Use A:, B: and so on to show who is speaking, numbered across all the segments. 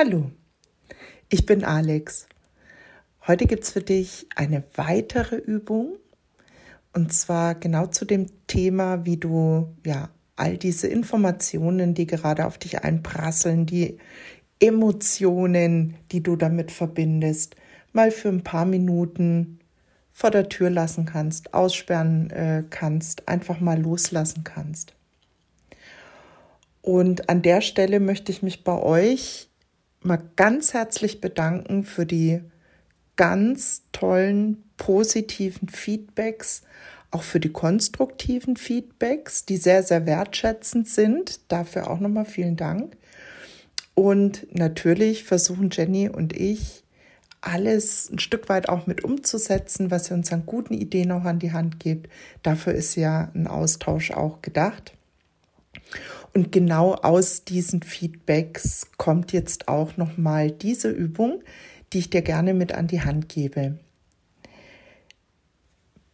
A: Hallo, ich bin Alex. Heute gibt es für dich eine weitere Übung und zwar genau zu dem Thema, wie du ja all diese Informationen, die gerade auf dich einprasseln, die Emotionen, die du damit verbindest, mal für ein paar Minuten vor der Tür lassen kannst, aussperren äh, kannst, einfach mal loslassen kannst. Und an der Stelle möchte ich mich bei euch mal ganz herzlich bedanken für die ganz tollen positiven Feedbacks, auch für die konstruktiven Feedbacks, die sehr, sehr wertschätzend sind. Dafür auch nochmal vielen Dank. Und natürlich versuchen Jenny und ich, alles ein Stück weit auch mit umzusetzen, was ihr uns an guten Ideen auch an die Hand gibt. Dafür ist ja ein Austausch auch gedacht. Und genau aus diesen Feedbacks kommt jetzt auch nochmal diese Übung, die ich dir gerne mit an die Hand gebe.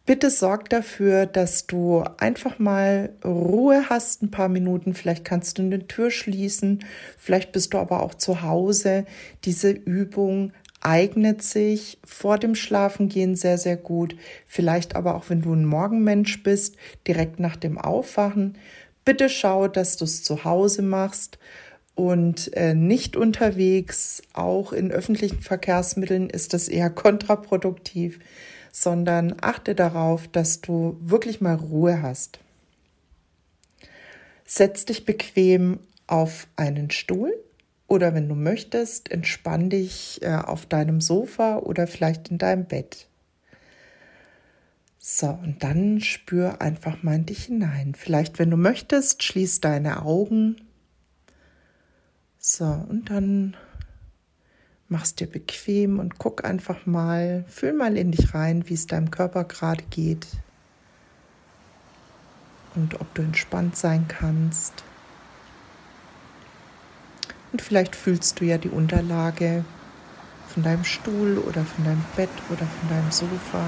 A: Bitte sorg dafür, dass du einfach mal Ruhe hast, ein paar Minuten. Vielleicht kannst du eine Tür schließen, vielleicht bist du aber auch zu Hause. Diese Übung eignet sich vor dem Schlafengehen sehr, sehr gut. Vielleicht aber auch, wenn du ein Morgenmensch bist, direkt nach dem Aufwachen. Bitte schau, dass du es zu Hause machst und äh, nicht unterwegs. Auch in öffentlichen Verkehrsmitteln ist das eher kontraproduktiv, sondern achte darauf, dass du wirklich mal Ruhe hast. Setz dich bequem auf einen Stuhl oder wenn du möchtest, entspann dich äh, auf deinem Sofa oder vielleicht in deinem Bett. So, und dann spür einfach mal in dich hinein. Vielleicht, wenn du möchtest, schließ deine Augen. So, und dann machst dir bequem und guck einfach mal, fühl mal in dich rein, wie es deinem Körper gerade geht und ob du entspannt sein kannst. Und vielleicht fühlst du ja die Unterlage von deinem Stuhl oder von deinem Bett oder von deinem Sofa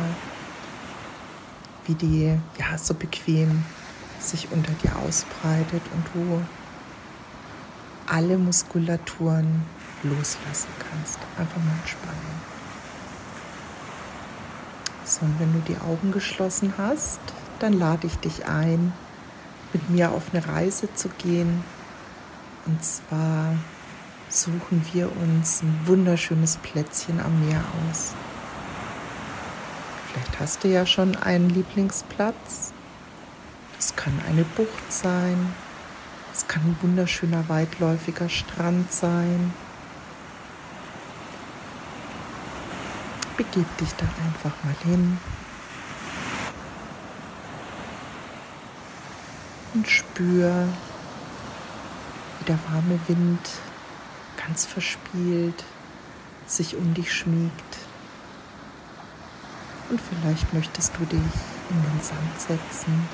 A: wie die ja so bequem sich unter dir ausbreitet und du alle Muskulaturen loslassen kannst. Einfach mal entspannen. So, und wenn du die Augen geschlossen hast, dann lade ich dich ein, mit mir auf eine Reise zu gehen. Und zwar suchen wir uns ein wunderschönes Plätzchen am Meer aus. Vielleicht hast du ja schon einen Lieblingsplatz. Es kann eine Bucht sein. Es kann ein wunderschöner weitläufiger Strand sein. Begib dich da einfach mal hin. Und spür, wie der warme Wind ganz verspielt sich um dich schmiegt. Und vielleicht möchtest du dich in den Sand setzen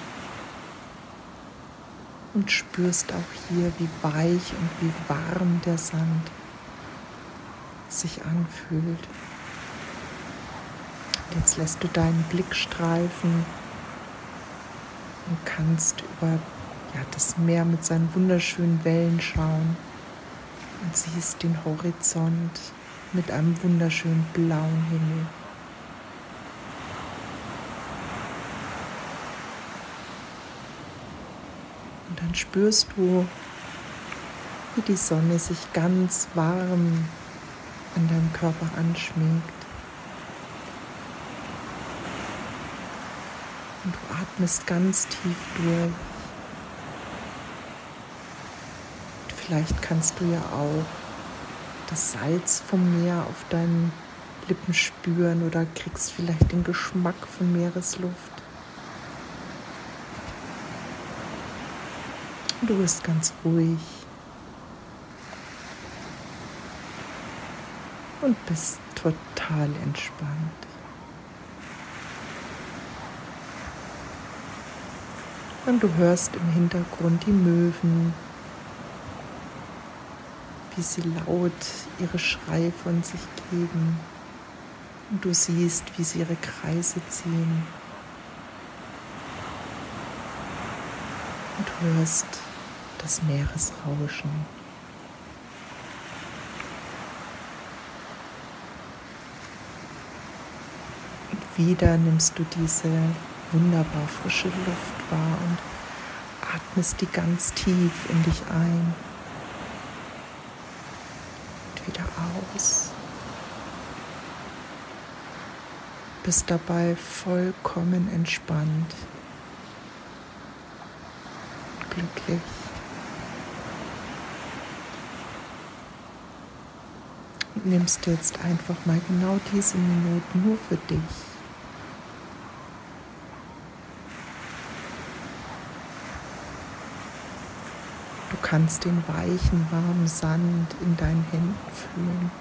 A: und spürst auch hier, wie weich und wie warm der Sand sich anfühlt. Jetzt lässt du deinen Blick streifen und kannst über ja, das Meer mit seinen wunderschönen Wellen schauen und siehst den Horizont mit einem wunderschönen blauen Himmel. Dann spürst du, wie die Sonne sich ganz warm an deinem Körper anschmiegt. Und du atmest ganz tief durch. Und vielleicht kannst du ja auch das Salz vom Meer auf deinen Lippen spüren oder kriegst vielleicht den Geschmack von Meeresluft. Du bist ganz ruhig und bist total entspannt. Und du hörst im Hintergrund die Möwen, wie sie laut ihre Schreie von sich geben. Und du siehst, wie sie ihre Kreise ziehen. Und hörst des Meeres rauschen. Und wieder nimmst du diese wunderbar frische Luft wahr und atmest die ganz tief in dich ein und wieder aus. Bist dabei vollkommen entspannt, glücklich. Nimmst jetzt einfach mal genau diese Minuten nur für dich. kannst den weichen, warmen Sand in deinen Händen fühlen.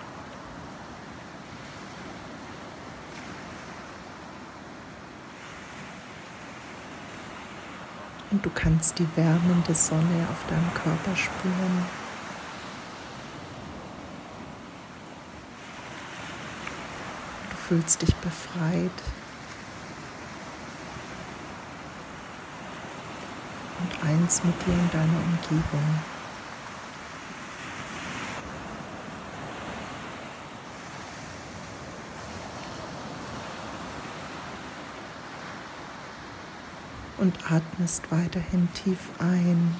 A: Und du kannst die wärmende Sonne auf deinem Körper spüren. Fühlst dich befreit. und eins mit dir in deiner Umgebung. Und atmest weiterhin tief ein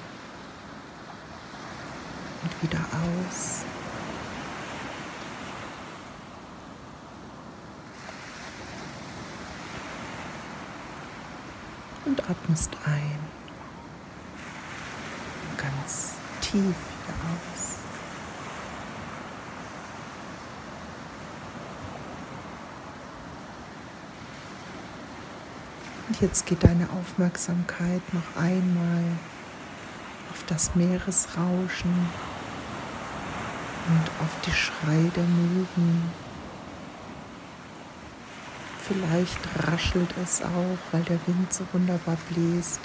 A: und wieder aus. Und atmest ein ganz tief wieder aus. Und jetzt geht deine Aufmerksamkeit noch einmal auf das Meeresrauschen und auf die Schrei der Möwen. Vielleicht raschelt es auch, weil der Wind so wunderbar bläst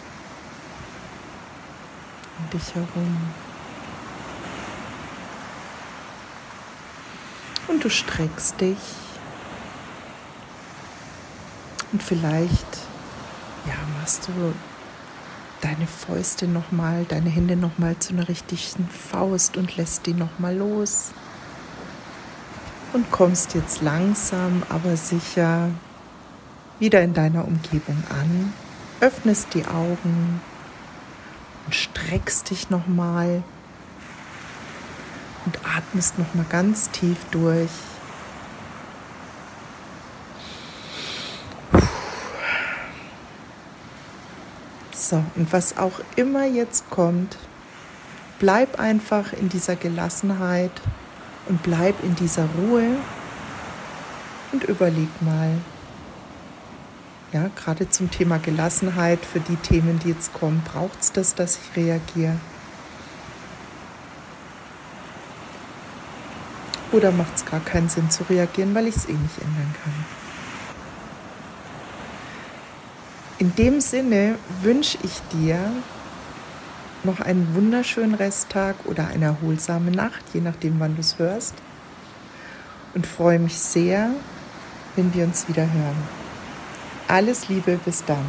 A: um dich herum. Und du streckst dich. Und vielleicht ja, machst du deine Fäuste nochmal, deine Hände nochmal zu einer richtigen Faust und lässt die nochmal los. Und kommst jetzt langsam, aber sicher wieder in deiner Umgebung an. Öffnest die Augen und streckst dich nochmal und atmest nochmal ganz tief durch. So, und was auch immer jetzt kommt, bleib einfach in dieser Gelassenheit und bleib in dieser Ruhe und überleg mal, ja, gerade zum Thema Gelassenheit, für die Themen, die jetzt kommen, braucht es das, dass ich reagiere? Oder macht es gar keinen Sinn zu reagieren, weil ich es eh nicht ändern kann? In dem Sinne wünsche ich dir noch einen wunderschönen Resttag oder eine erholsame Nacht, je nachdem, wann du es hörst. Und freue mich sehr, wenn wir uns wieder hören. Alles Liebe, bis dann.